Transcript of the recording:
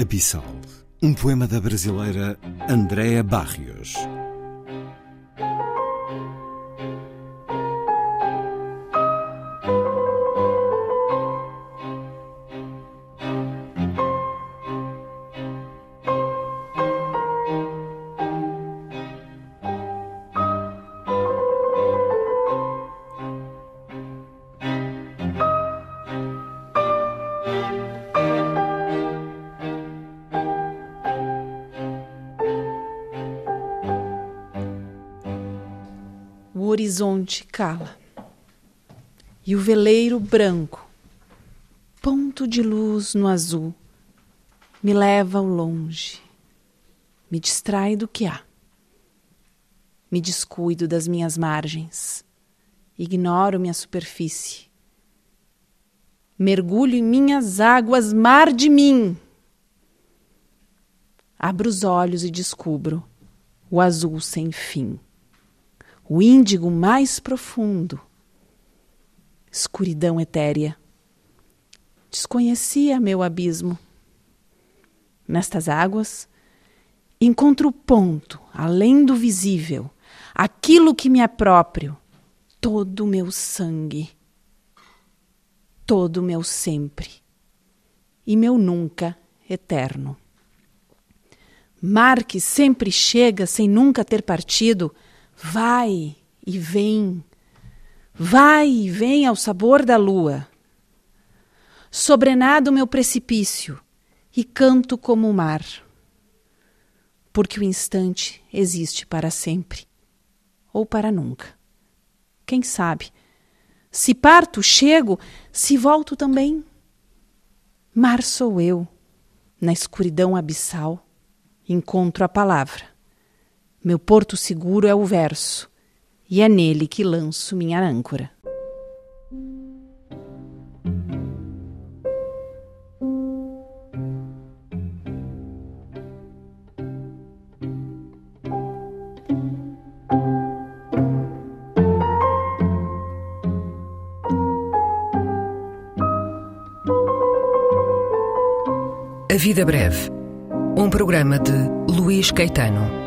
Abissal, um poema da brasileira Andréa Barrios. Horizonte cala. E o veleiro branco, ponto de luz no azul, me leva ao longe, me distrai do que há. Me descuido das minhas margens, ignoro minha superfície. Mergulho em minhas águas, mar de mim. Abro os olhos e descubro o azul sem fim o índigo mais profundo, escuridão etérea. Desconhecia meu abismo. Nestas águas, encontro o ponto, além do visível, aquilo que me é próprio, todo o meu sangue, todo o meu sempre e meu nunca eterno. Mar que sempre chega sem nunca ter partido, vai e vem, vai e vem ao sabor da lua. Sobrenado meu precipício e canto como o mar, porque o instante existe para sempre ou para nunca. Quem sabe? Se parto, chego, se volto também. Mar sou eu, na escuridão abissal, encontro a palavra meu porto seguro é o verso, e é nele que lanço minha âncora. A Vida Breve, um programa de Luís Caetano.